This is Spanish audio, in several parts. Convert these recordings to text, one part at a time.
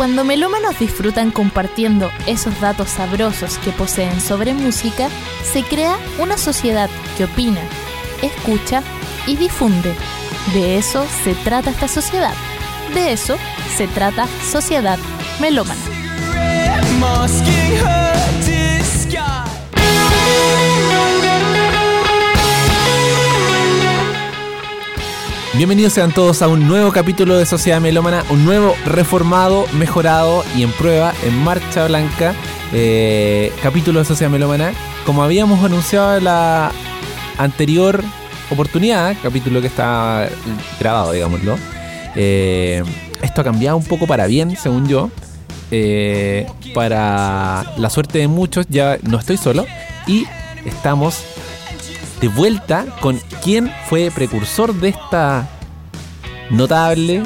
Cuando melómanos disfrutan compartiendo esos datos sabrosos que poseen sobre música, se crea una sociedad que opina, escucha y difunde. De eso se trata esta sociedad. De eso se trata Sociedad Melómana. Bienvenidos sean todos a un nuevo capítulo de Sociedad Melómana, un nuevo reformado, mejorado y en prueba, en marcha blanca, eh, capítulo de Sociedad Melómana. Como habíamos anunciado en la anterior oportunidad, capítulo que está grabado, digámoslo, eh, esto ha cambiado un poco para bien, según yo. Eh, para la suerte de muchos, ya no estoy solo y estamos de vuelta con quien fue precursor de esta notable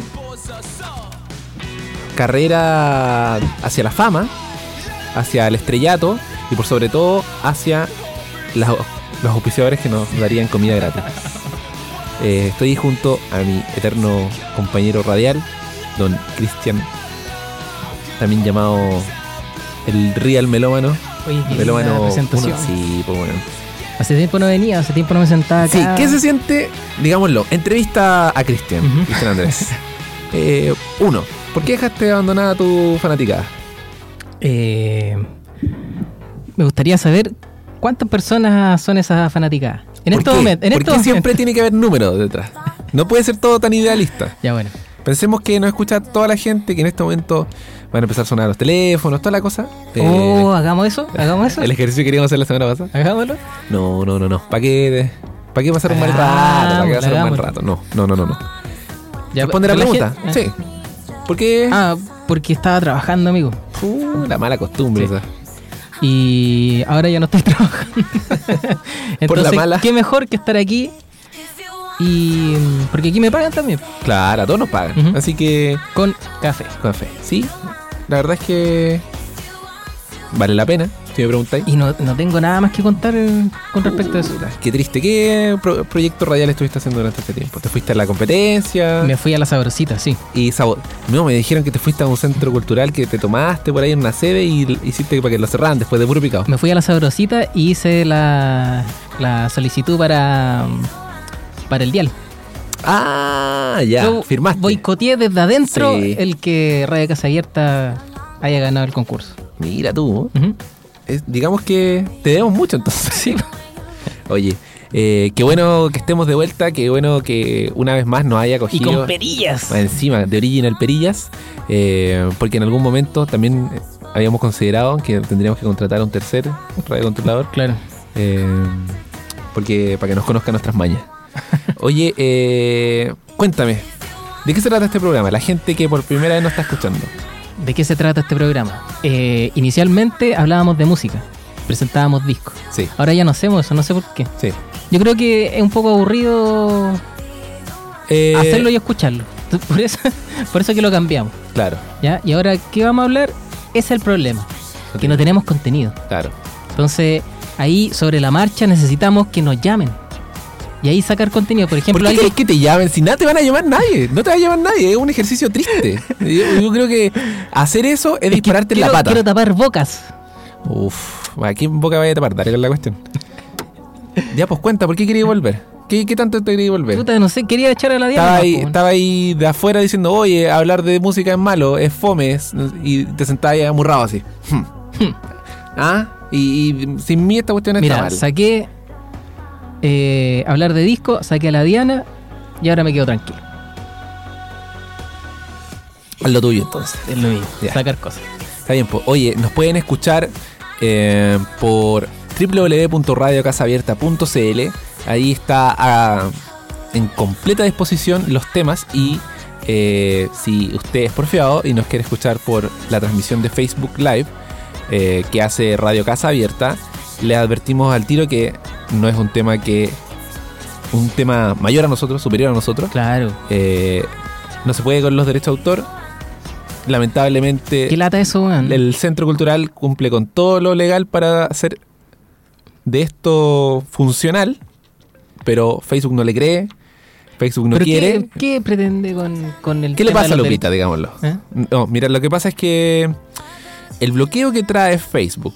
carrera hacia la fama, hacia el estrellato y por sobre todo hacia las- los auspiciadores que nos darían comida gratis. Eh, estoy junto a mi eterno compañero radial, don Cristian, también llamado el Real Melómano. Oye, Melómano linda presentación. uno. Sí, pues bueno. Hace tiempo no venía, hace tiempo no me sentaba acá. Sí, ¿qué se siente? Digámoslo, entrevista a Cristian. Cristian Andrés. Eh, uno, ¿por qué dejaste abandonada tu fanaticada? Eh, me gustaría saber cuántas personas son esas fanáticas. En ¿Por este qué? momento. En ¿Por este qué momento. siempre tiene que haber números detrás? No puede ser todo tan idealista. Ya bueno. Pensemos que nos escucha toda la gente que en este momento van a empezar a sonar los teléfonos, toda la cosa. Eh, oh, hagamos eso, hagamos eso. el ejercicio que queríamos hacer la semana pasada. Hagámoslo. No, no, no, no. ¿Para qué, ¿Para qué pasar un mal rato? ¿Para qué pasar un mal rato? No, no, no, no. no. Ya, ¿Responde la pregunta? gente- Sí. ¿Por qué? Ah, porque estaba trabajando, amigo. Uh, la mala costumbre Sí. esa. Y ahora ya no estoy trabajando. Entonces, mala. qué mejor que estar aquí. Y. Porque aquí me pagan también. Claro, a todos nos pagan. Así que, Con café. con fe. Sí, la verdad es que vale la pena, si me preguntáis. Y no, no tengo nada más que contar eh, con respecto a eso. Qué triste. ¿Qué pro- proyecto radial estuviste haciendo durante este tiempo? ¿Te fuiste a la competencia? Me fui a la sabrosita, sí. Y sabo- no, me dijeron que te fuiste a un centro cultural que te tomaste por ahí en una sede y hiciste para que lo cerraran después de puro picado. Me fui a la sabrosita y hice la, la solicitud para, para el dial. Ah, ya, Yo firmaste. Boicoteé desde adentro Sí. el que Radio Casa Abierta haya ganado el concurso. Mira tú, es- digamos que te debemos mucho entonces. Sí. Oye, eh, qué bueno que estemos de vuelta, qué bueno que una vez más nos haya Y cogido. con perillas. encima de Original Perillas, eh, porque en algún momento también habíamos considerado que tendríamos que contratar a un tercer radiocontrolador, Claro. eh, porque para que nos conozcan nuestras mañas. Oye, eh, cuéntame, ¿de qué se trata este programa? La gente que por primera vez nos está escuchando. ¿De qué se trata este programa? Eh, inicialmente hablábamos de música, presentábamos discos. Sí, Ahora ya no hacemos eso, no sé por qué. sí. Yo creo que es un poco aburrido Eh, hacerlo y escucharlo. Por eso, por eso que lo cambiamos. Claro, ¿ya? Y ahora, ¿qué vamos a hablar? Ese es el problema, que no tenemos contenido. claro. Entonces, ahí sobre la marcha necesitamos que nos llamen. Y ahí sacar contenido. Por ¿Por ejemplo, qué alguien- querés que te llamen? Si nada te van a llamar nadie. No te va a llamar nadie. Es un ejercicio triste. Yo, yo creo que hacer eso es, dispararte en la pata. quiero tapar bocas. Uf, ¿a quién boca vaya a tapar? Dale con la cuestión. ya, pues cuenta, ¿por qué querías volver? ¿Qué, qué tanto te querías volver? Puta, no sé, quería echar a la diabla. Estaba ahí, estaba ahí de afuera diciendo, oye, hablar de música es malo, es fome, y te sentabas ahí amurrado así. Hmm. ¿Ah? Y, y sin mí esta cuestión está Mira, mal. saqué eh, hablar de disco, saqué a la Diana y ahora me quedo tranquilo. Haz lo tuyo entonces. Es lo Ya. sacar cosas. Está bien, pues. Oye, nos pueden escuchar eh, por www.radiocasabierta.cl. Ahí está ah, en completa disposición los temas y eh, si usted es porfiado y nos quiere escuchar por la transmisión de Facebook Live eh, que hace Radio Casa Abierta, le advertimos al tiro que no es un tema que un tema mayor a nosotros, superior a nosotros. Claro. Eh, no se puede con los derechos de autor. Lamentablemente, ¿Qué lata eso, weón? el Centro Cultural cumple con todo lo legal para hacer de esto funcional, pero Facebook no le cree, Facebook no ¿Pero quiere. ¿qué, qué pretende con, con el ¿Qué le pasa a Lupita, digámoslo? ¿Eh? No, mira, lo que pasa es que el bloqueo que trae Facebook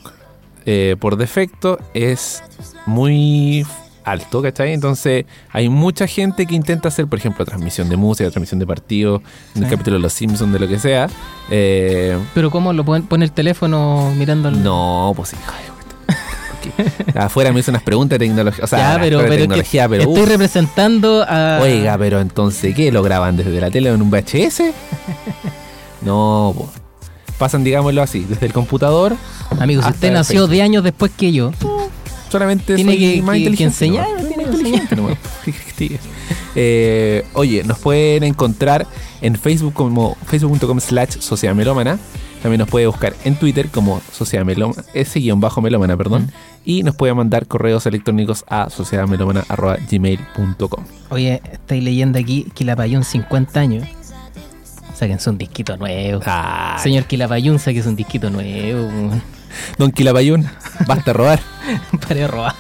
eh, por defecto es muy alto, ¿cachai? Entonces hay mucha gente que intenta hacer, por ejemplo, transmisión de música, transmisión de partidos, en el Sí. capítulo de Los Simpsons, de lo que sea. Eh, Pero ¿cómo lo pueden poner el teléfono mirando el... no, pues hijo Afuera me hizo unas preguntas de tecnología. O sea, ya, pero, pero que tecnología, pero estoy uf. representando a... Oiga, pero entonces, ¿qué? ¿Lo graban desde la tele en un VHS? No, po. Pasan, digámoslo así, desde el computador. Amigo, si usted nació Facebook. 10 años después que yo, Solamente Tiene soy que- más que- que inteligente. enseñar, tiene que inteligente. Eh, oye, nos pueden encontrar en Facebook como facebook.com slash sociamelómana. También nos puede buscar en Twitter como sociamelómana, ese guion bajo melómana, perdón. Y nos puede mandar correos electrónicos a sociedadmelómana.gmail.com. oye, estáis leyendo aquí Quilapayún 50 años. Sáquense un disquito nuevo. Ay, Señor Quilapayún, sáquense un disquito nuevo. Don Quilapayún, basta robar. Para de robar.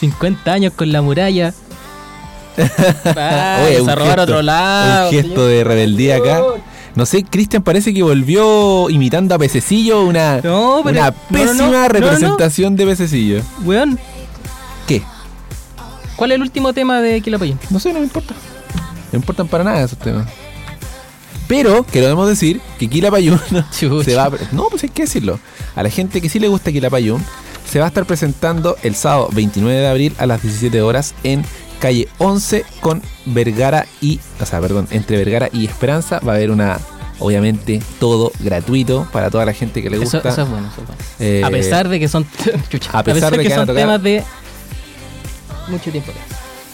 50 años con la muralla. Vaya, Oye, un a robar a gesto- otro lado. Un gesto de rebeldía acá. No sé, Cristian parece que volvió imitando a Pececillo una, No, pero- una no, no, pésima no, no, no. representación de Pececillo. Weón, ¿Qué? ¿cuál es el último tema de Quilapayún? No sé, no me importa. No importan para nada esos temas. Pero queremos decir que Quilapayún se va a... No, pues hay que decirlo. A la gente que sí le gusta Quilapayún, se va a estar presentando el sábado 29 de abril a las 17 horas en calle 11 con Vergara y... O sea, perdón, entre Vergara y Esperanza va a haber una... Obviamente todo gratuito para toda la gente que le Eso, gusta. eso es bueno, eso es bueno. Eh, a pesar de que son chucha, a pesar de que van a son tocar- temas de mucho tiempo.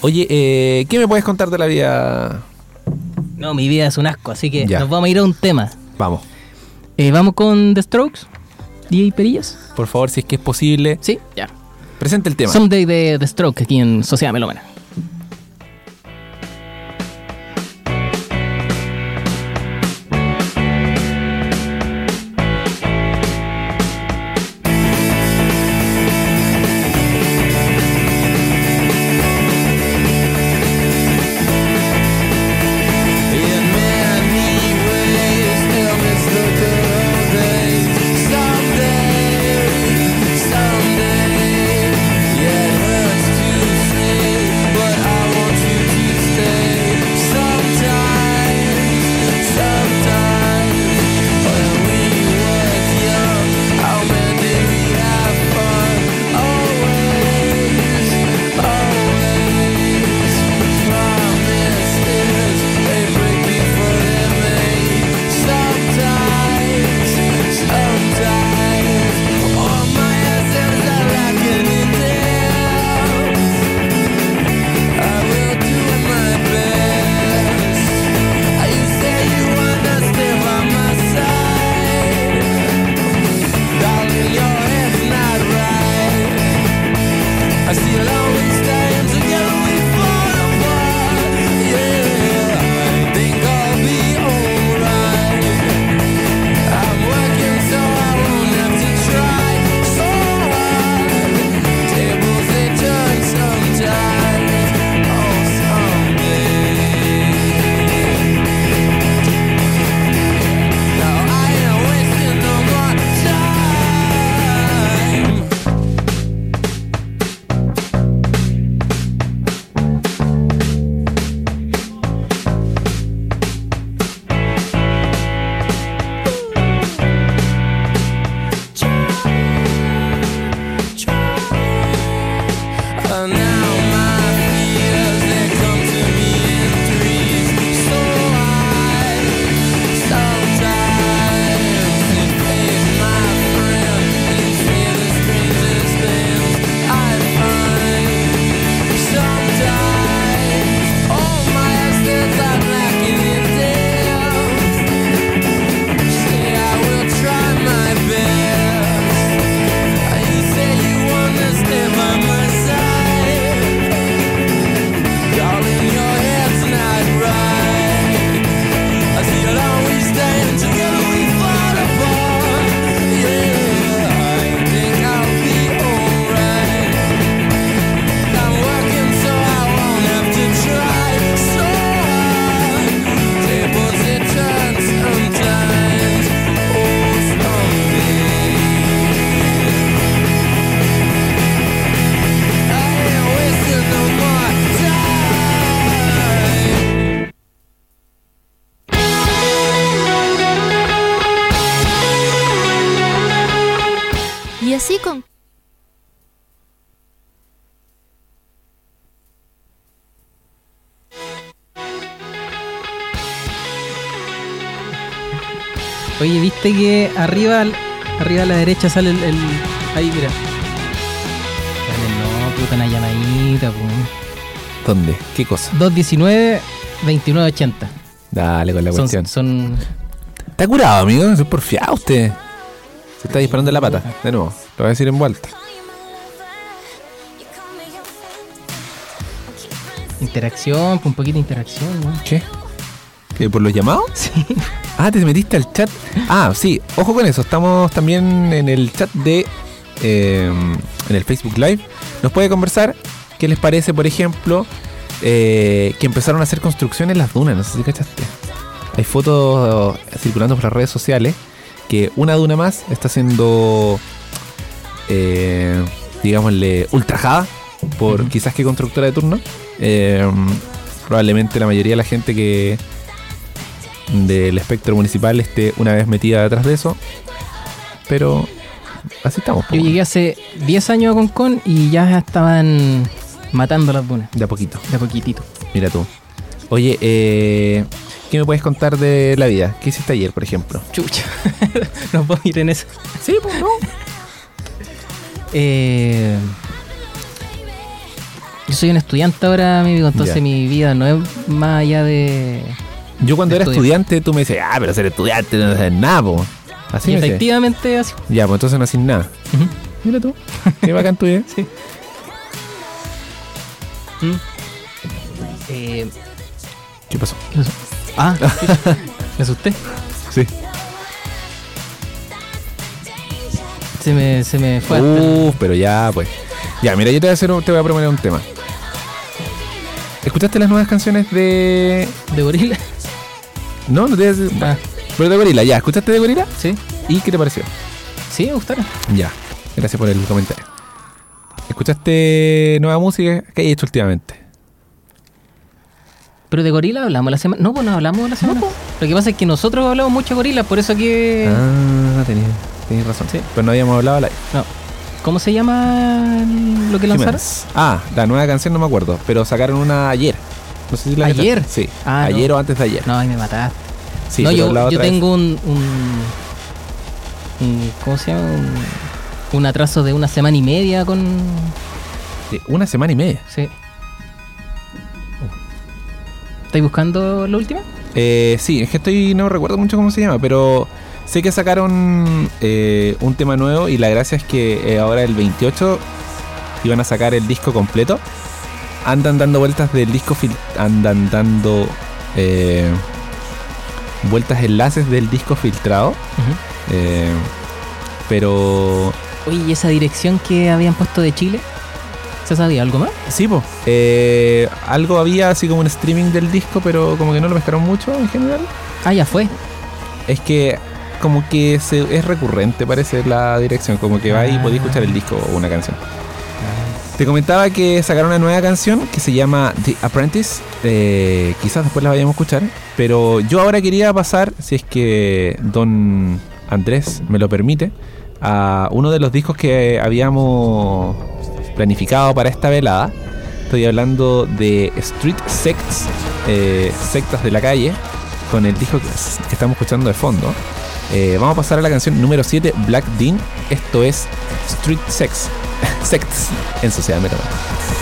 Oye, eh, ¿qué me puedes contar de la vida? No, mi vida es un asco, así que Ya. nos vamos a ir a un tema. Vamos, Eh, vamos con The Strokes, DJ Perillas. por favor, si es que es posible, Sí, ya. presente el tema. Someday de The Strokes aquí en Sociedad Melómana. Oye, ¿viste que arriba, arriba a la derecha sale el... el- ahí, mira. Dale, no, puta, una llamadita, po. ¿Dónde? ¿Qué cosa? 219 2980. Dale con la Son, cuestión. son Está curado, amigo. Es porfiado usted. Se está disparando en la pata. De nuevo. Lo voy a decir en vuelta. interacción, un poquito de interacción, ¿no? ¿Qué? ¿Que ¿Por los llamados? Sí. Ah, te metiste al chat. Ah, sí. Ojo con eso. Estamos también en el chat de... eh, en el Facebook Live. Nos puede conversar. ¿Qué les parece, por ejemplo, eh, que empezaron a hacer construcciones en las dunas? No sé si cachaste. Hay fotos circulando por las redes sociales que una duna más está siendo, eh, digámosle, ultrajada por quizás qué constructora de turno. Eh, probablemente la mayoría de la gente que del espectro municipal esté una vez metida detrás de eso. Pero así estamos. Yo llegué hace 10 años a Concon y ya estaban matando las dunas. De a poquito. De a poquitito. Mira tú. Oye, eh, ¿qué me puedes contar de la vida? ¿Qué hiciste ayer, por ejemplo? Chucha. no puedo ir en eso. Sí, pues no. Eh, yo soy un estudiante ahora, mi amigo, entonces Ya. mi vida no es más allá de... Yo cuando era estudiante, tú me dices, ah, pero ser estudiante no haces nada, po. Así y me efectivamente así. Ya, pues entonces no haces nada. Mira tú. Qué bacán tu vida. Sí. Mm. Eh, ¿Qué pasó? ¿qué pasó? Ah, me asusté. Sí. Se me, se me fue. hasta el- Uf, pero ya, pues. Ya, mira, yo te voy a, hacer un- te voy a proponer un tema. ¿Escuchaste las nuevas canciones de. de gorila. No, no te voy a decir. Ah, Pero de Gorila, ya. ¿Escuchaste de Gorila? sí. ¿Y qué te pareció? Sí, me gustaron. Ya. Gracias por el comentario. ¿Escuchaste nueva música? ¿Qué hay hecho últimamente? Pero de gorila hablamos la semana. No, pues no hablamos la semana. Lo que pasa es que nosotros hablamos mucho de gorila, por eso que. Ah, tenías, tenías razón. Sí. Pero no habíamos hablado al aire. No. ¿Cómo se llama lo que lanzaron? Jiménez. Ah, la nueva canción no me acuerdo, pero sacaron una ayer. No sé si la ¿Ayer? Sí, Ah, ayer no. o antes de ayer. No, ahí me mataste. Sí, no, yo, tengo un, un, un- ¿Cómo se llama? Un, un atraso de una semana y media con. de una semana y media. Sí. ¿Estáis buscando la última? Eh, sí, es que estoy no recuerdo mucho cómo se llama, pero sé que sacaron eh, un tema nuevo y la gracia es que eh, ahora el 28 iban a sacar el disco completo. Andan dando vueltas del disco, fil- andan dando eh, vueltas enlaces del disco filtrado, eh, pero Oye, ¿y esa dirección que habían puesto de Chile? ¿Se sabía algo más? sí, po, eh, algo había así como un streaming del disco, pero como que no lo pescaron mucho en general. Ah, ya fue. Es que como que se, es recurrente parece la dirección, como que va y Ah. podéis escuchar el disco o una canción. Te comentaba que sacaron una nueva canción que se llama The Apprentice. eh, quizás después la vayamos a escuchar. Pero yo ahora quería pasar, si es que don Andrés me lo permite, a uno de los discos que habíamos planificado para esta velada. Estoy hablando de Street Sects, eh, sectas de la calle, con el disco que, estamos escuchando de fondo. Eh, vamos a pasar a la canción número 7, Black Dean. Esto es Street Sex, Sekt. En som ser medlemmer.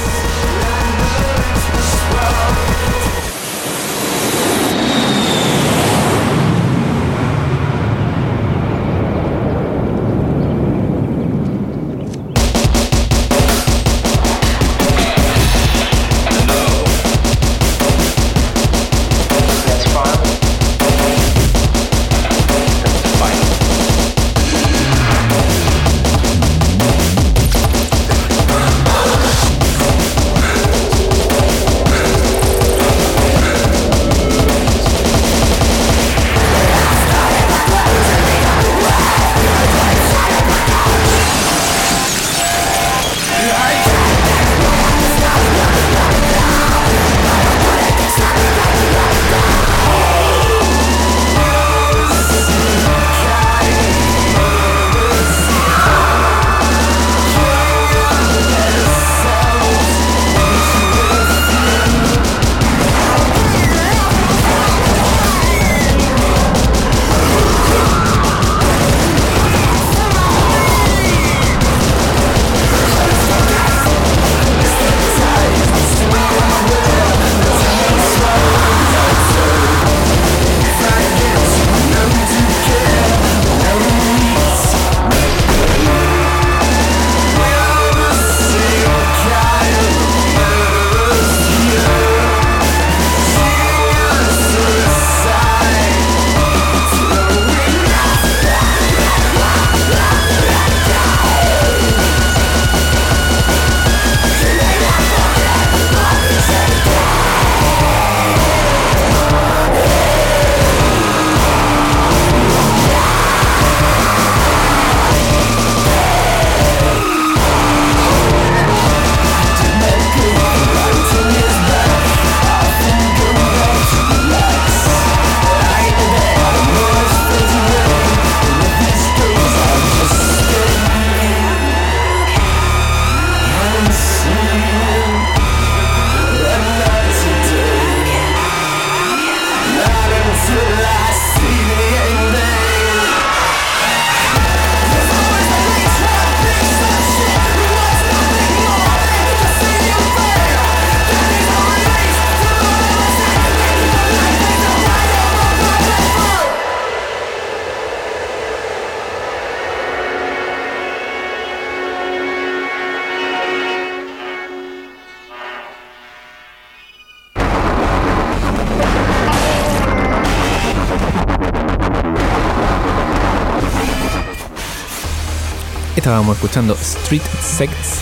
Estábamos escuchando Street Sects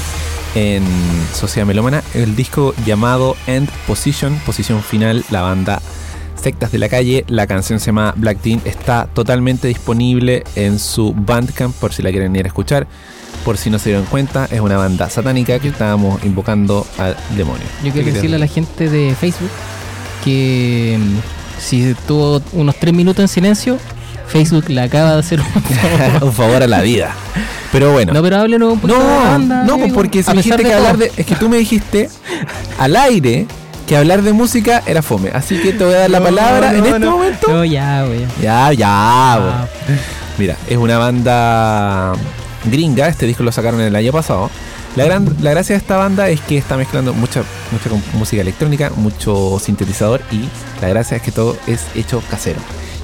en Sociedad Melómana, el disco llamado End Position, posición final, la banda Sectas de la Calle. La canción se llama Black Teen, está totalmente disponible en su Bandcamp por si la quieren ir a escuchar. Por si no se dieron cuenta, es una banda satánica que estábamos invocando al demonio. Yo quiero ¿Qué decirle a la gente de Facebook que mm, si estuvo unos tres minutos en silencio, Facebook le acaba de hacer un favor. un favor a la vida. Pero bueno. No, pero háblenos un poquito de la No, banda, no, amigo. porque si pesar dijiste de que todo. hablar de. Es que tú me dijiste al aire que hablar de música era fome. Así que te voy a dar la No, palabra en este momento. No, ya, güey. Ya, ya, Ah, bo. Mira, es una banda gringa. Este disco lo sacaron el año pasado. La, gran, la gracia de esta banda es que está mezclando mucha, mucha música electrónica, mucho sintetizador y la gracia es que todo es hecho casero.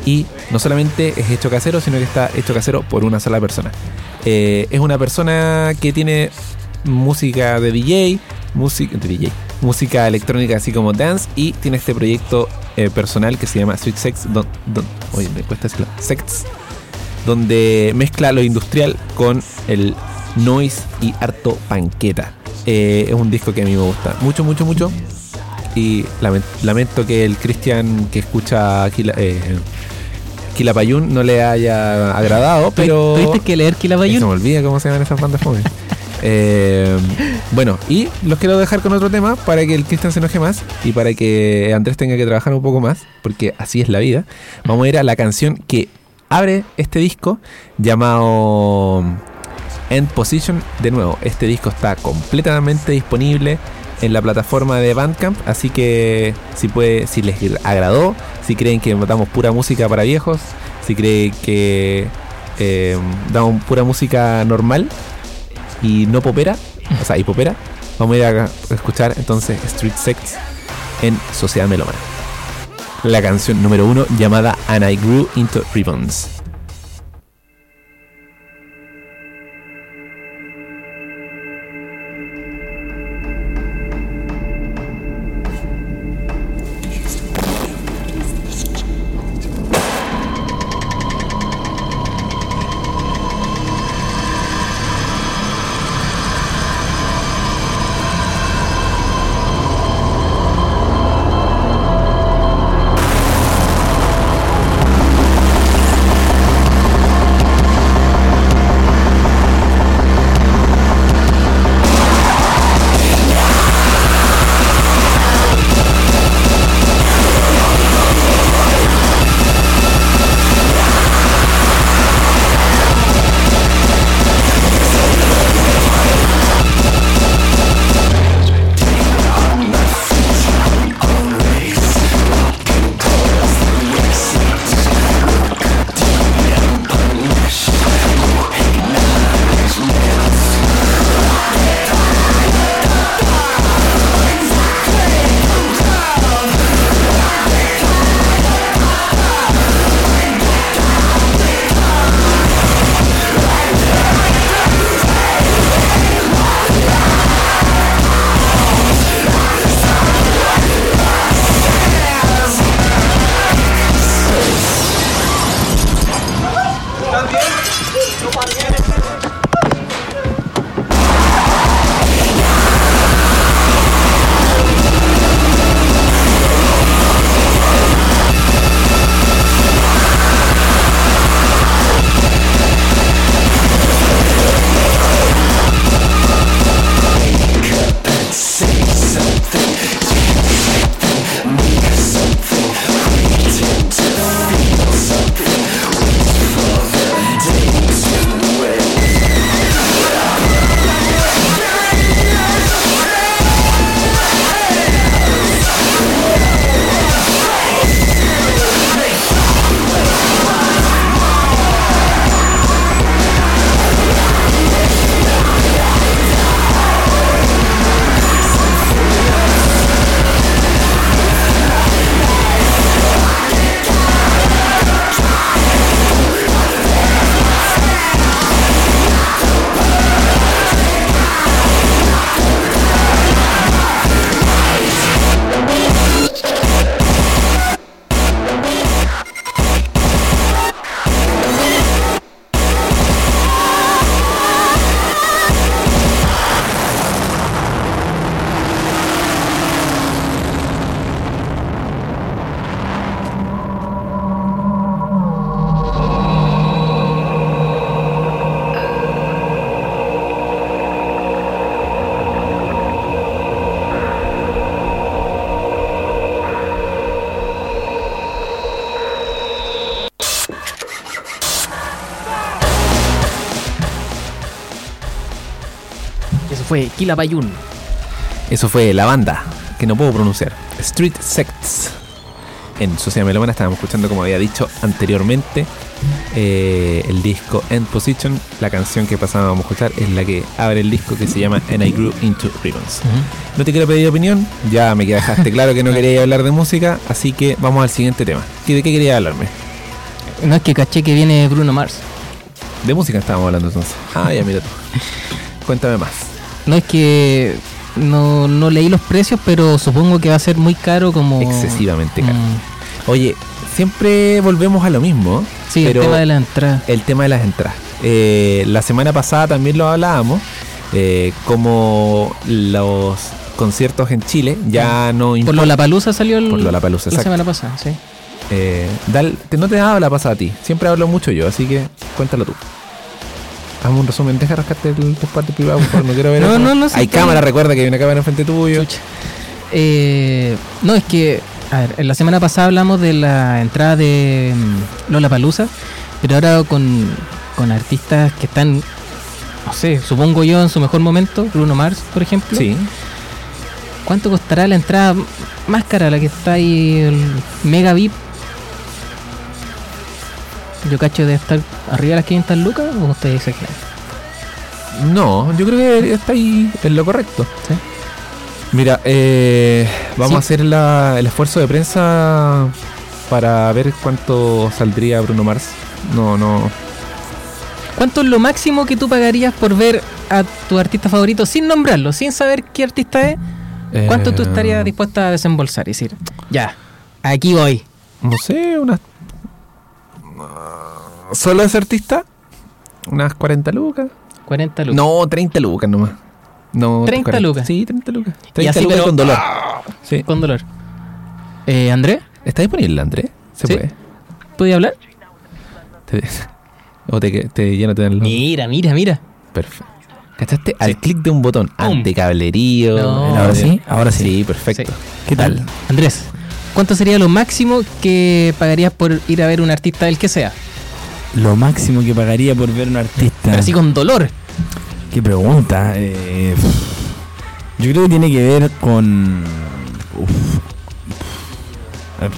Y no solamente es hecho casero, sino que está hecho casero por una sola persona. Eh, es una persona que tiene música de DJ, música de DJ, música electrónica así como dance y tiene este proyecto eh, personal que se llama Sweet Sex, don, me cuesta Sex, donde mezcla lo industrial con el noise y harto panqueta. Eh, es un disco que a mí me gusta mucho, mucho, mucho. Y lamen- lamento que el Cristian que escucha Kila, eh, Quilapayún no le haya agradado, pero... ¿Tuviste que leer Se Kilabayun? me olvida cómo se llaman esas bandas fome. Eh, bueno, y los quiero dejar con otro tema para que el Cristian se enoje más y para que Andrés tenga que trabajar un poco más, porque así es la vida. Vamos a ir a la canción que abre este disco llamado End Position. De nuevo, este disco está completamente disponible en la plataforma de Bandcamp, así que si puede, si les agradó, si creen que damos pura música para viejos, si creen que eh, damos pura música normal y no popera, o sea, y popera, vamos a ir a escuchar entonces Street Sects en Sociedad Melómana. La canción número uno llamada And I Grew Into Ribbons. Fue Quilapayún. Eso fue la banda, que no puedo pronunciar. Street Sects. En Sociedad Melomana estábamos escuchando, como había dicho anteriormente, eh, el disco End Position. La canción que pasábamos a escuchar es la que abre el disco que se llama And I Grew Into Ribbons. No te quiero pedir opinión, ya me dejaste claro que no quería hablar de música, así que vamos al siguiente tema. ¿Y ¿De qué quería hablarme? No es que caché que viene Bruno Mars. De música estábamos hablando entonces. Ah, ya mira tú. Cuéntame más. No es que no, no leí los precios, pero supongo que va a ser muy caro como... Excesivamente caro. Mm, Oye, siempre volvemos a lo mismo. sí, pero el tema de la entrada. el tema de las entradas. Eh, la semana pasada también lo hablábamos, eh, como los conciertos en Chile ya no Por importan. Lollapalooza salió el, Por Lollapalooza, la exacto. semana pasada, sí. Eh, Dal- te- no te he dado la pasada a ti, siempre hablo mucho yo, así que cuéntalo tú. Hazme un resumen, deja rascarte el, tu parte privada, por favor, no quiero ver No, no, no, Hay cámara, recuerda que hay una cámara enfrente tuyo. Eh, no, es que, a ver, en la semana pasada hablamos de la entrada de mm, Lola Palusa, pero ahora con, con artistas que están, no sé, supongo yo en su mejor momento, Bruno Mars, por ejemplo. Sí, ¿Cuánto costará la entrada más cara, la que está ahí, el Mega VIP? Yo cacho de estar arriba de las 500 lucas o ustedes exageran. no, yo creo que está ahí en lo correcto. ¿Sí? Mira, eh, vamos Sí. a hacer la- el esfuerzo de prensa para ver cuánto saldría Bruno Mars. No, no. ¿Cuánto es lo máximo que tú pagarías por ver a tu artista favorito sin nombrarlo, sin saber qué artista es? ¿Cuánto tú eh, estarías dispuesta a desembolsar y decir, ya, aquí voy? No sé, unas. ¿Solo ese artista? ¿Unas 40 lucas? 40 lucas. No, 30 lucas nomás. No, 30 40. lucas. Sí, 30 lucas. Y 30 así, lucas pero- con dolor. Sí. Con dolor. Eh, André, ¿Está disponible, André? Se Sí. puede. ¿puedes hablar? Te- o te, te ya no te dan los- Mira, mira, mira. Perfecto. ¿Cachaste? Al clic de un botón. Pum. Antecablerío. No. Ahora sí, ahora sí. Sí, perfecto. Sí. ¿Qué tal? Andrés, ¿cuánto sería lo máximo que pagarías por ir a ver un artista del que sea? Lo máximo que pagaría por ver un artista. Pero así con dolor. Qué pregunta. eh, yo creo que tiene que ver con. uf,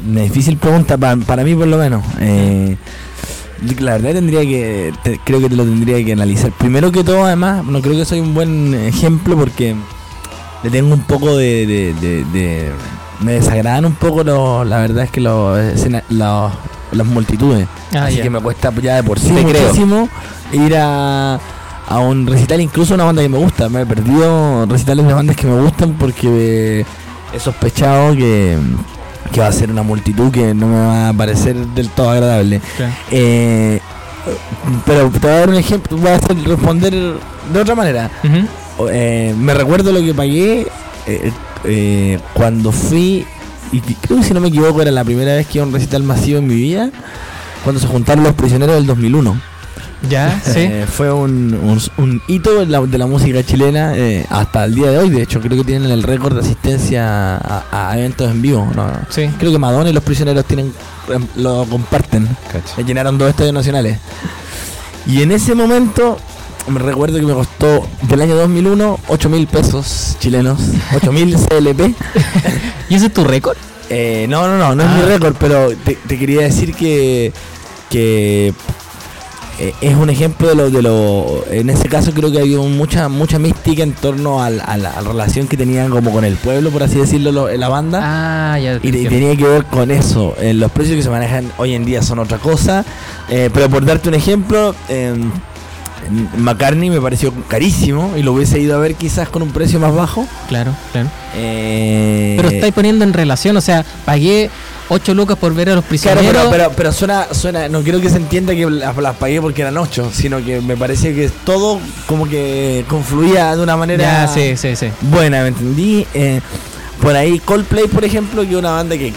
una difícil pregunta pa- para mí, por lo menos. Eh, la verdad tendría que. te- creo que te lo tendría que analizar. Primero que todo, además, no creo que soy un buen ejemplo porque le tengo un poco de. de- de- de- me desagradan un poco los, la verdad es que los, los- las multitudes. Ah, Así que me cuesta ya de por sí creo. muchísimo ir a, a un recital, incluso una banda que me gusta. Me he perdido recitales de bandas que me gustan porque he sospechado que, que va a ser una multitud que no me va a parecer del todo agradable. Eh, pero te voy a dar un ejemplo, voy a hacer, responder de otra manera. Eh, me recuerdo lo que pagué eh, eh, cuando fui, y creo que si no me equivoco era la primera vez que iba a un recital masivo en mi vida, cuando se juntaron los prisioneros del 2001. Ya, sí. Eh, fue un, un- un hito de la, de la música chilena eh, hasta el día de hoy, de hecho creo que tienen el récord de asistencia a, a eventos en vivo. ¿no? sí. Creo que Madonna y los prisioneros tienen eh, lo comparten. Llenaron dos estadios nacionales. Y en ese momento, me recuerdo que me costó del año 2001 8 mil pesos chilenos, 8 mil CLP. ¿Y ese es tu récord? Eh, no, no, no, no es Ah. mi récord, pero te, te quería decir que, que eh, es un ejemplo de lo, de lo. En ese caso, creo que había mucha mucha mística en torno al- a, la, a la relación que tenían como con el pueblo, por así decirlo, lo- la banda. Ah, ya. Y, y tenía que ver con eso. Eh, los precios que se manejan hoy en día son otra cosa. Eh, pero por darte un ejemplo, eh, McCartney me pareció carísimo y lo hubiese ido a ver quizás con un precio más bajo. Claro, claro. Eh, Pero estáis poniendo en relación, o sea, pagué 8 lucas por ver a los Claro, prisioneros. pero, pero, pero suena, suena, no quiero que se entienda que las, las pagué porque eran 8, sino que me parece que todo como que confluía de una manera Ya, sí, sí, sí. buena, ¿me entendí? Eh, por ahí Coldplay, por ejemplo, que es una banda que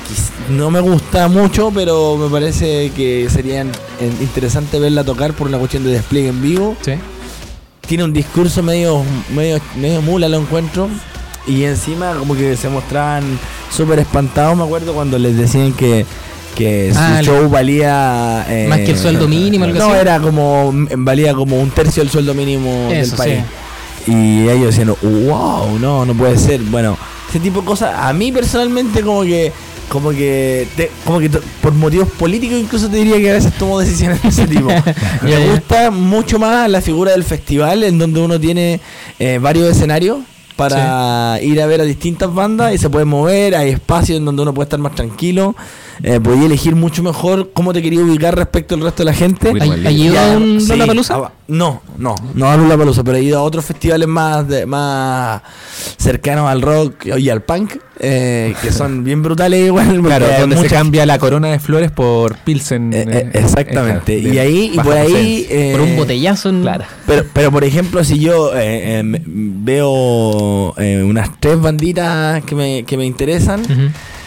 no me gusta mucho, pero me parece que sería interesante verla tocar por una cuestión de despliegue en vivo. Sí. Tiene un discurso medio, medio, medio mula, lo encuentro. Y encima como que se mostraban súper espantados, me acuerdo, cuando les decían que, que Ah, su le- show valía... eh, Más que el sueldo mínimo, algo no, así. era como, valía como un tercio del sueldo mínimo Eso, del país. sí. y ellos decían, wow, no, no puede ser. Bueno, ese tipo de cosas, a mí personalmente como que como que te- como que por motivos políticos incluso te diría que a veces tomo decisiones de ese tipo. Me gusta mucho más la figura del festival en donde uno tiene eh, varios escenarios para ir a ver a distintas bandas y se puede mover, hay espacios en donde uno puede estar más tranquilo, eh, podía elegir mucho mejor cómo te quería ubicar respecto al resto de la gente. Muy ¿Hay, buen hay libro. ido a un Sí, Lollapalooza? ah, No, no, no a Lollapalooza, pero he ido a otros festivales más de- más cercanos al rock y al punk, eh, que son bien brutales igual. Claro, donde se cambia la corona de flores por Pilsen. Eh, eh, eh, exactamente. y ahí, y por ahí... eh, Por un botellazo en... Claro. Pero, pero por ejemplo, si yo eh, eh, veo eh, unas tres banditas que me, que me interesan.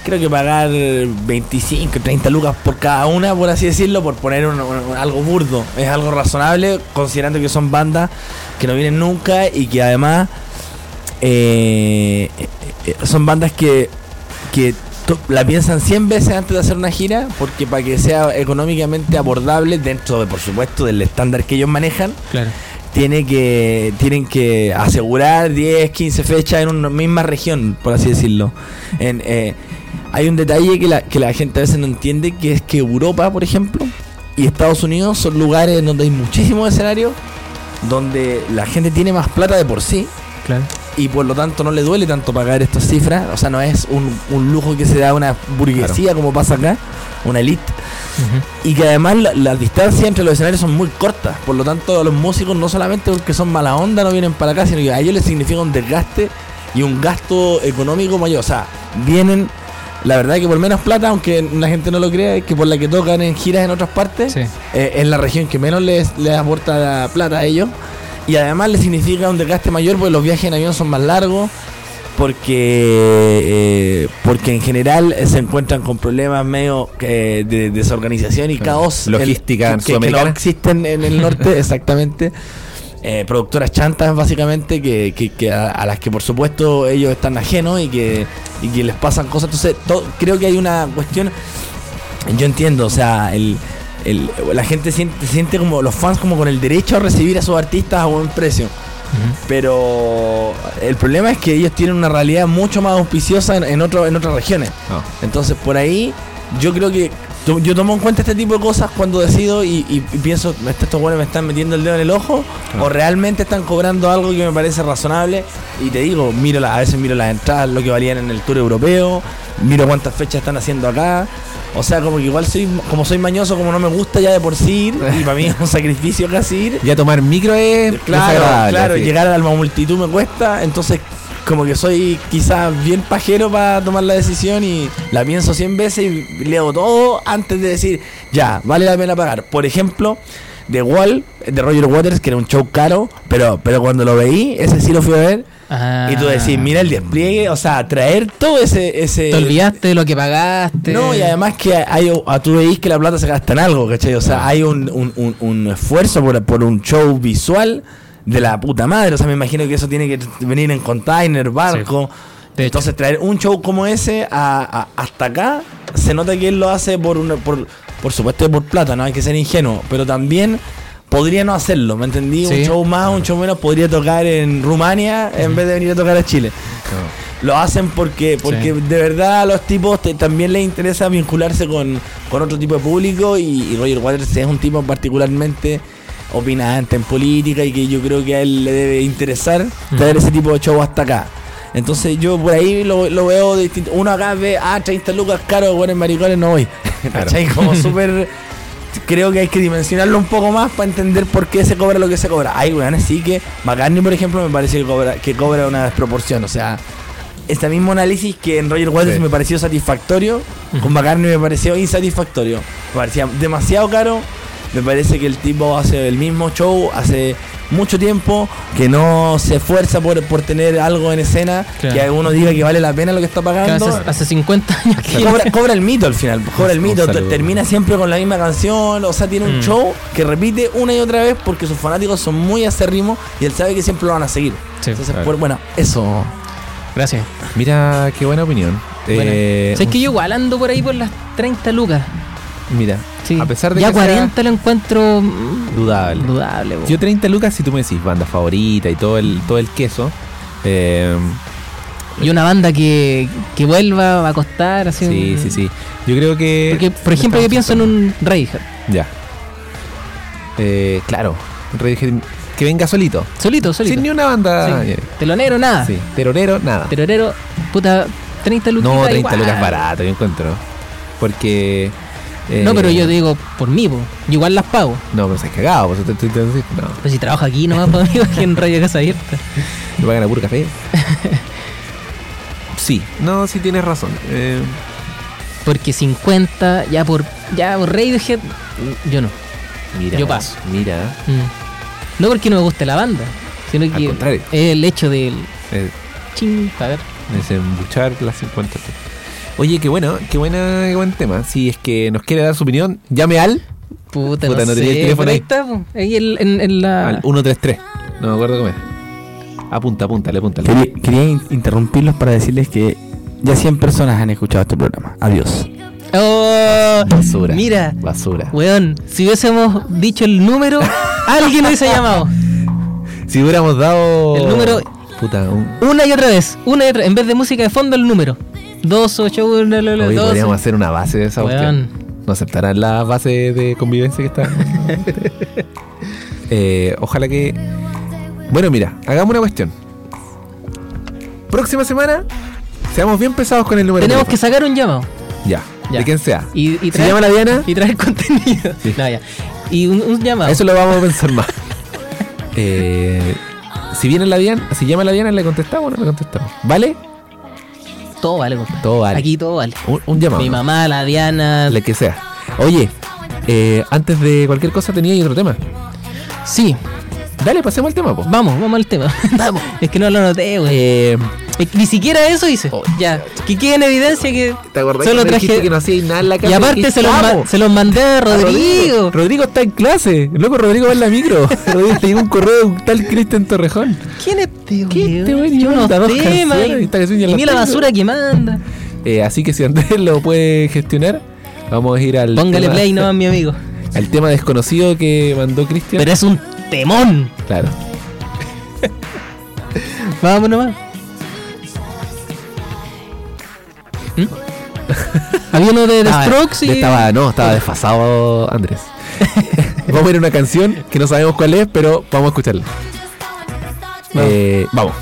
Creo que pagar 25, 30 lucas por cada una, por así decirlo, por poner un- algo burdo, es algo razonable, considerando que son bandas que no vienen nunca y que además eh, eh, son bandas que, que la piensan 100 veces antes de hacer una gira, porque para que sea económicamente abordable, dentro de, por supuesto, del estándar que ellos manejan, Claro. Tiene que tienen que asegurar 10, 15 fechas en una misma región, por así decirlo. Eh, hay un detalle que la, que la gente a veces no entiende, que es que Europa, por ejemplo, y Estados Unidos son lugares donde hay muchísimos escenarios, donde la gente tiene más plata de por sí, Claro. y por lo tanto no le duele tanto pagar estas cifras, o sea, no es un, un lujo que se da a una burguesía como pasa acá, una elite. Y que además la- las distancias entre los escenarios son muy cortas. Por lo tanto, los músicos no solamente porque son mala onda no vienen para acá, sino que a ellos les significa un desgaste y un gasto económico mayor. O sea, vienen, la verdad que por menos plata, aunque la gente no lo crea, es que por la que tocan en giras en otras partes, Sí. eh, es la región que menos les, les aporta plata a ellos. Y además les significa un desgaste mayor porque los viajes en avión son más largos. Porque eh, porque en general eh, se encuentran con problemas medio eh, de desorganización y caos Logística el- que, que no existen en el norte exactamente. Eh, productoras chantas básicamente que, que- que a, a las que por supuesto ellos están ajenos y que, y que les pasan cosas. Entonces to- creo que hay una cuestión yo entiendo, o sea, el, el- la gente siente, siente como los fans como con el derecho a recibir a sus artistas a buen precio. Pero el problema es que ellos tienen una realidad mucho más auspiciosa en, en, otro- en otras regiones. No. Entonces, por ahí, yo creo que yo tomo en cuenta este tipo de cosas cuando decido y, y- y pienso, "Este- estos buenos me están metiendo el dedo en el ojo, o realmente están cobrando algo que me parece razonable. Y te digo, miro la- a veces miro las entradas, lo que valían en el tour europeo, miro cuántas fechas están haciendo acá. O sea, como que igual soy, como soy mañoso, como no me gusta ya de por sí ir, y para mí es un sacrificio casi ir. Ya tomar micro es Claro, claro, llegar a la multitud me cuesta, entonces como que soy quizás bien pajero para tomar la decisión y la pienso 100 veces y leo todo antes de decir, ya, vale la pena pagar. Por ejemplo, The Wall, de Roger Waters, que era un show caro, pero, pero cuando lo veí, ese sí lo fui a ver, Ah. y tú decís, mira el despliegue, o sea, traer todo ese... ese Te olvidaste de lo que pagaste. no, y además que hay, a tú veis que la plata se gasta en algo, ¿cachai? O sea, hay un, un, un- un esfuerzo por, por un show visual de la puta madre. O sea, me imagino que eso tiene que venir en container, barco. Entonces, traer un show como ese a- a- hasta acá, se nota que él lo hace por, una, por, por supuesto por plata, no hay que ser ingenuo, pero también podría no hacerlo, ¿me entendí? Sí. Un show más, un show menos, podría tocar en Rumania en vez de venir a tocar a Chile. Lo hacen porque porque Sí. de verdad a los tipos te- también les interesa vincularse con, con otro tipo de público y, y Roger Waters es un tipo particularmente opinante en política y que yo creo que a él le debe interesar traer ese tipo de show hasta acá. Entonces yo por ahí lo, lo veo distinto. Uno acá ve, ah, 30 lucas caro, bueno, en maricones no voy. ¿Cachai? Como súper... Creo que hay que dimensionarlo un poco más para entender por qué se cobra lo que se cobra. Hay weones sí que McCartney, por ejemplo, me parece que cobra, que cobra una desproporción. O sea, este mismo análisis que en Roger Waters Sí. me pareció satisfactorio, con McCartney me pareció insatisfactorio. Me parecía demasiado caro. Me parece que el tipo hace el mismo show hace mucho tiempo, que no se esfuerza por, por tener algo en escena, Claro. que uno diga que vale la pena lo que está Que pagando. hace, hace 50 años que. Cobra, cobra el mito al final, cobra el mito, saludo. termina siempre con la misma canción, o sea, tiene un Mm. show que repite una y otra vez porque sus fanáticos son muy acérrimos y él sabe que siempre lo van a seguir. Sí. Entonces, Claro. por- bueno, eso. Gracias. Mira, qué buena opinión. Buena. Eh, ¿Sabes que yo igual ando por ahí por las 30 lucas? Mira, Sí. a pesar de ya que sea 40 lo encuentro mm, dudable. dudable. Yo 30 lucas si tú me decís banda favorita y todo el todo el queso. eh, Y una banda que, que vuelva va a costar así. sí, un- sí, sí. Yo creo que Porque, por ejemplo, yo pienso en un Radiohead. Ya. Eh, claro, Radiohead que venga solito. Solito, solito. Sin ni una banda. Sí. eh, Telonero, nada. Sí, terorero, nada. Terorero, puta, 30 lucas. no, 30 lucas barato, yo encuentro. Porque. Eh, No, pero yo digo, por mí, po. Yo igual las pago. No, pero se cagado, pues te estoy intentando decir. No, Pero si trabajo aquí nomás, para mí, que en Radio Casa Abierta. me pagan a puro café. sí, no, sí tienes razón. Eh, Porque 50, ya por, ya por Radiohead, yo no. mira, Yo paso. Mira, Mm. No porque no me guste la banda, sino Al que contrario. es el hecho del eh, ching, a ver. desembuchar las 50. Oye, qué bueno, qué buena, qué buen tema. Si es que nos quiere dar su opinión, llame al, Puta, Puta, no, no sé, tenía el teléfono ahí está, ahí en, en- en la... al 133. No me acuerdo cómo es. Apunta, apúntale, apúntale. Quería, quería in- interrumpirlos para decirles que ya 100 personas han escuchado este programa. Adiós. ¡Oh! Basura. Mira, Basura. weón, si hubiésemos dicho el número, alguien hubiese llamado. Si hubiéramos dado. El número- Puta, un. Una y otra vez, una y otra En vez de música de fondo, el número. 2, 8, 1, Hoy podríamos hacer una base de esa cuestión. No aceptarán la base de convivencia que está. Eh, ojalá que. Bueno, mira, hagamos una cuestión. Próxima semana, seamos bien pesados con el número. Tenemos que sacar un llamado. Ya, Ya. de quien sea. Y, y ¿Se llama la Diana? Y traer contenido. Sí. No, ya. Y un, un llamado. Eso lo vamos a pensar más. Eh, si viene la Diana, si llama la Diana, le contestamos o no le contestamos. ¿Vale? Todo vale, compadre. Todo vale. Aquí todo vale. Un, un llamado. Mi mamá, la Diana. La que sea. Oye, eh, antes de cualquier cosa tenía otro tema. Sí, Dale, pasemos al tema, po. vamos, vamos al tema. Vamos. es que no lo noté, güey. Eh, Ni siquiera eso hice. Oh, ya. Que quede en evidencia que. ¿Te acordás Solo que traje- que no hacía nada en la casa? Y aparte se los, se los mandé a A Rodrigo. Rodrigo está en clase. Loco, Rodrigo va en la micro. Rodrigo te llegó un correo de un tal Cristian Torrejón. ¿Quién es este, ¿Qué güey? este güey? Yo temas. canciones, Y, mira la basura que manda. Eh, así que si Andrés lo puede gestionar, vamos a ir al. Póngale tema, play nomás, mi amigo. Al tema desconocido que mandó Cristian. Pero es un temón. Claro. Vamos nomás. ¿Mm? Había uno de The Ah, Strokes y. Estaba, no, estaba desfasado Andrés. vamos a ir a una canción que no sabemos cuál es, pero vamos a escucharla. Vamos. Eh, vamos.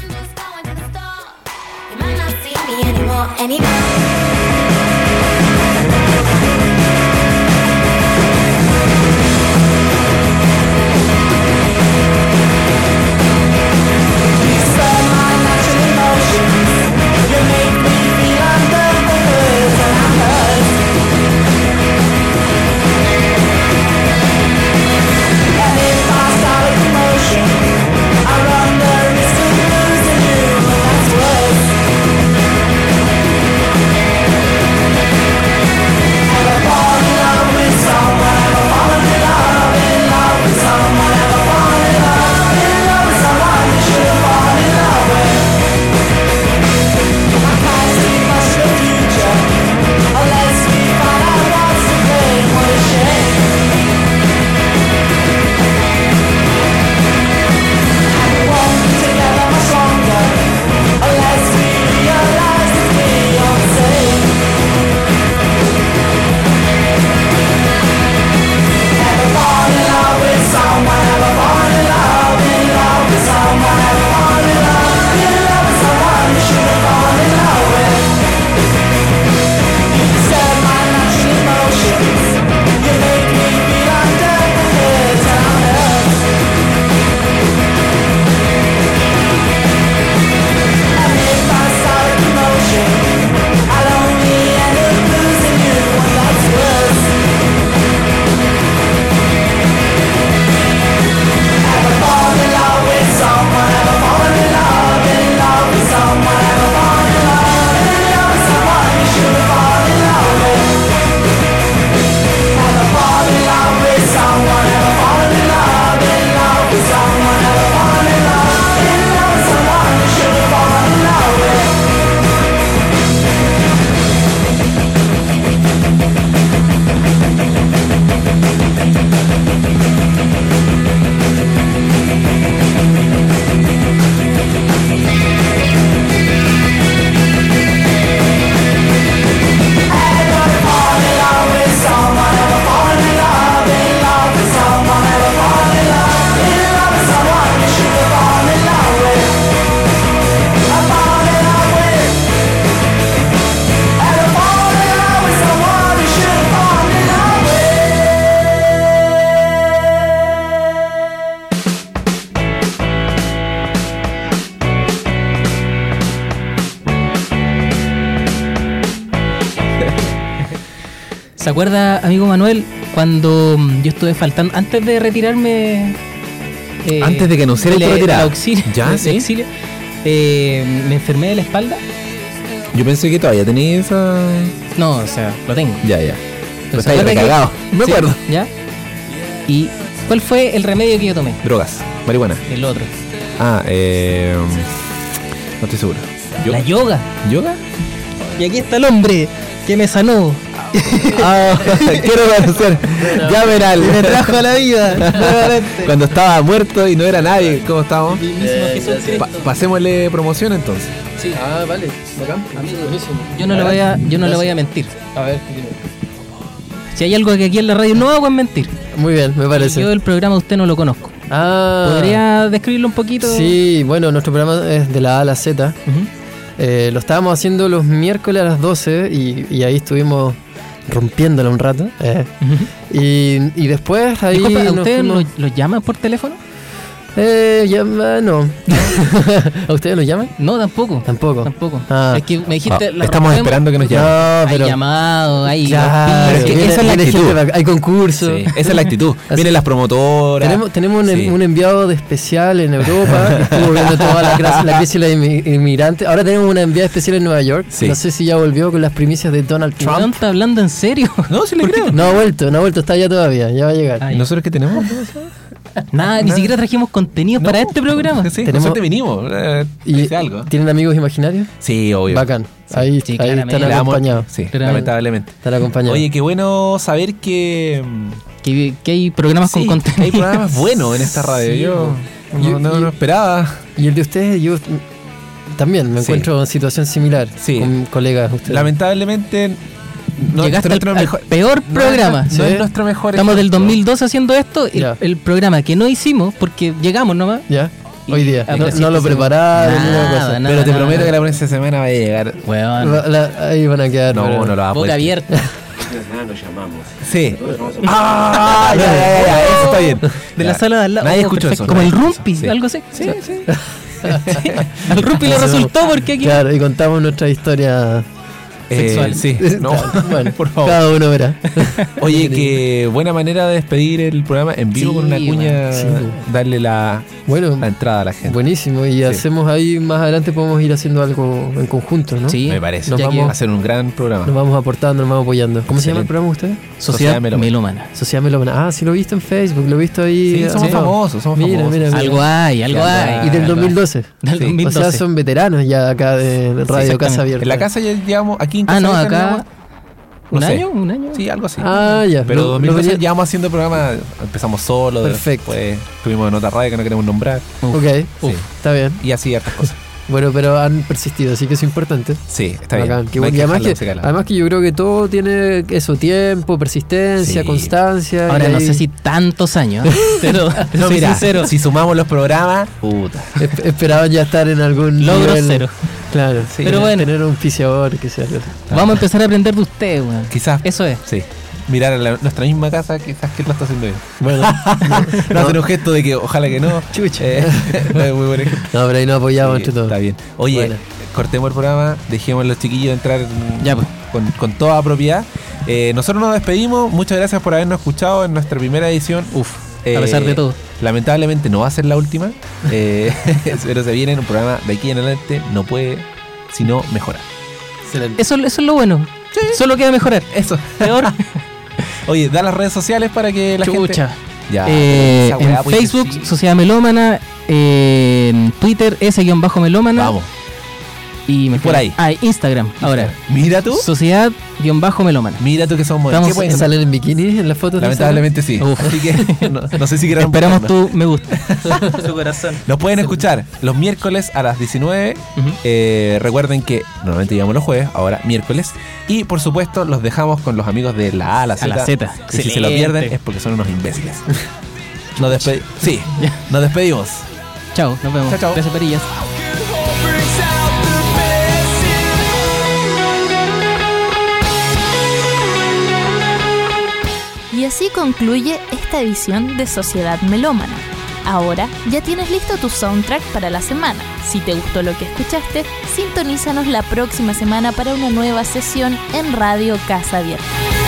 ¿Se acuerda, amigo Manuel, cuando mm, yo estuve faltando, antes de retirarme... eh, Antes de que del- tu retirada. auxilio, Ya, sí. exilio, eh, me enfermé de la espalda. Yo pensé que todavía tenía esa. No, o sea, lo tengo. Ya, ya. Pero Pero ¿se está ahí acuerda que-. Me Sí, acuerdo. ¿Ya? ¿Y cuál fue el remedio que yo tomé? Drogas, marihuana. El otro. Ah, eh. No estoy seguro. La yoga. ¿Yoga? Y aquí está el hombre que me sanó. Ah, quiero conocer. Ya verá. Me trajo a la vida. nuevamente. Cuando estaba muerto y no era nadie. ¿Cómo estamos? Pa- pasémosle promoción entonces. Sí. Ah, vale. Bacán. Yo no le voy a, yo no le voy a mentir. A ver. Si hay algo que aquí en la radio no hago es mentir. Muy bien, me parece. Yo el programa usted no lo conozco. Ah. ¿Podría describirlo un poquito? Sí, bueno, nuestro programa es de la A a la Z. Eh, lo estábamos haciendo los miércoles a las 12 y, y ahí estuvimos rompiéndola un rato. eh. Y, y después ahí. Disculpa, ¿a nos ustedes lo, lo llaman por teléfono? Eh, llama- no. ¿A ustedes lo llaman? No, tampoco. Tampoco. Tampoco. Ah. Es que me dijiste. Ah, la estamos rompemos. esperando que nos llamen. No, Hay pero. llamado, hay. Claro, es que viene- esa es la actitud. gente hay concursos. Sí, esa es la actitud. Vienen las promotoras. Tenemos, tenemos un, Sí. un enviado de especial en Europa que estuvo viendo toda la, la crisis de los inmi- inmigrantes. Ahora tenemos una enviada especial en Nueva York. Sí. No sé si ya volvió con las primicias de Donald Trump. está hablando en serio? No, sí le creo. No ha vuelto, no ha vuelto, está allá todavía, ya va a llegar. Ay. ¿Y nosotros qué tenemos? Nada, ni siquiera trajimos contenidos para este programa. Sí, Tenemos- vinimos. Eh, ¿Y dice algo. tienen amigos imaginarios? Sí, obvio. Bacán. Ahí, Sí, ahí están acompañados. Sí, Pero- lamentablemente. Están acompañados. Oye, qué bueno saber que, Que, que hay programas sí, con contenido. hay programas buenos en esta radio. Sí, Yo no, no, y- no esperaba. y el de ustedes, yo también me Sí. encuentro en situación similar Sí. con colegas de ustedes. Lamentablemente, no, Llegaste al, al mejor- peor no es- programa. No es nuestro mejor Estamos del ejemplo. 2012 haciendo esto. El, programa que no hicimos, porque llegamos nomás. ¿Ya? Hoy día. No, no lo prepararon, Nada, nada. Pero te prometo nada. que la próxima semana va a llegar. La- ahí van a quedar. No, no lo va a boca abierta. Sí. Ah, ya, ya, ya, ya, eso está bien. De la sala de al lado. Nadie Oh, escuchó eso. Como el Rumpi, algo así. Sí, sí. Al Rumpi le resultó porque aquí. Claro, y contamos nuestra historia. Eh, Sexual. sí. No, bueno, por favor. cada uno verá. Oye, qué buena manera de despedir el programa en vivo Sí, con una cuña, bueno, sí. darle la, Bueno, la entrada a la gente. buenísimo. Y hacemos ahí más adelante, podemos ir haciendo algo en conjunto, ¿no? Sí, Me parece. Nos vamos- va a ser un gran programa. Nos vamos aportando, nos vamos apoyando. ¿Cómo se llama el programa de ustedes? Sociedad Sociedad Melómana. Melómana. Sociedad Melómana. Ah, sí lo he visto en Facebook, lo he visto ahí. Sí, somos famosos, somos Mira, famosos. mira, mira. Algo hay, algo Sí, hay. Y del algo hay. 2012. Del Sí. 2012. O sea, son veteranos ya acá de Radio. Casa Abierta. En la casa ya llevamos, aquí Ah, no, acá. no ¿Un sé. año? ¿Un año? Sí, algo así. Ah, ya. Pero Lo- lo 2012 venía- llevamos haciendo programas, empezamos solo, Perfecto. después estuvimos en otra radio que no queremos nombrar, Ok, Sí. está bien. y así hartas cosas. Bueno, pero han persistido, así que es importante. Sí, está Bacán. bien. Qué No bueno. Y además que, además que yo creo que todo tiene eso, tiempo, persistencia, Sí. constancia. Ahora no ahí sé si tantos años, pero No, mira, sincero. si sumamos los programas, puta. esp- esperaban ya estar en algún Logro nivel. cero. Claro, sí. Pero bueno. Tener un piciador que sea. Vamos a empezar a aprender de usted, weón. Quizás, Eso es. sí. Mirar a la- nuestra misma casa, quizás que él lo está haciendo bien. Bueno, No, hacer un gesto de que ojalá que no. Chucha. Eh, es muy buen ejemplo. no, pero ahí nos apoyamos Sí, entre todos. Está bien. Oye, Bueno. cortemos el programa, dejemos a los chiquillos entrar en- Ya, pues. con, con toda propiedad. Eh, nosotros nos despedimos. Muchas gracias por habernos escuchado en nuestra primera edición. Uf, Eh, a pesar de todo. Lamentablemente no va a ser la última, eh, pero se viene un programa de aquí en adelante, no puede sino mejorar. Excelente. Eso, eso es lo bueno. Solo queda mejorar. Eso. Peor. Oye, da las redes sociales para que la Chucha. gente... Ya, Eh, en Facebook, sí. Sociedad Melómana. En Twitter, S-Melómana. Vamos. Y me por ahí. Ah, Instagram. Ahora. Mira tú. Sociedad-Melómana. Mira tú que somos modernos. Estamos ¿Qué pueden- ¿Salen en bikini en las fotos? de Lamentablemente sí. Uf. Así que no, no sé si quieran Esperamos tu me gusta. Su corazón. Nos pueden escuchar los miércoles a las 19. Ujú. Eh, recuerden que normalmente llevamos los jueves, ahora miércoles. Y por supuesto, los dejamos con los amigos de la A a la Z. A la Z. si se lo pierden es porque son unos imbéciles. Nos despedimos. Sí, nos despedimos. Chao, nos vemos. Chao, chao. Gracias, Perillas. Y así concluye esta edición de Sociedad Melómana. Ahora ya tienes listo tu soundtrack para la semana. Si te gustó lo que escuchaste, sintonízanos la próxima semana para una nueva sesión en Radio Casa Abierta.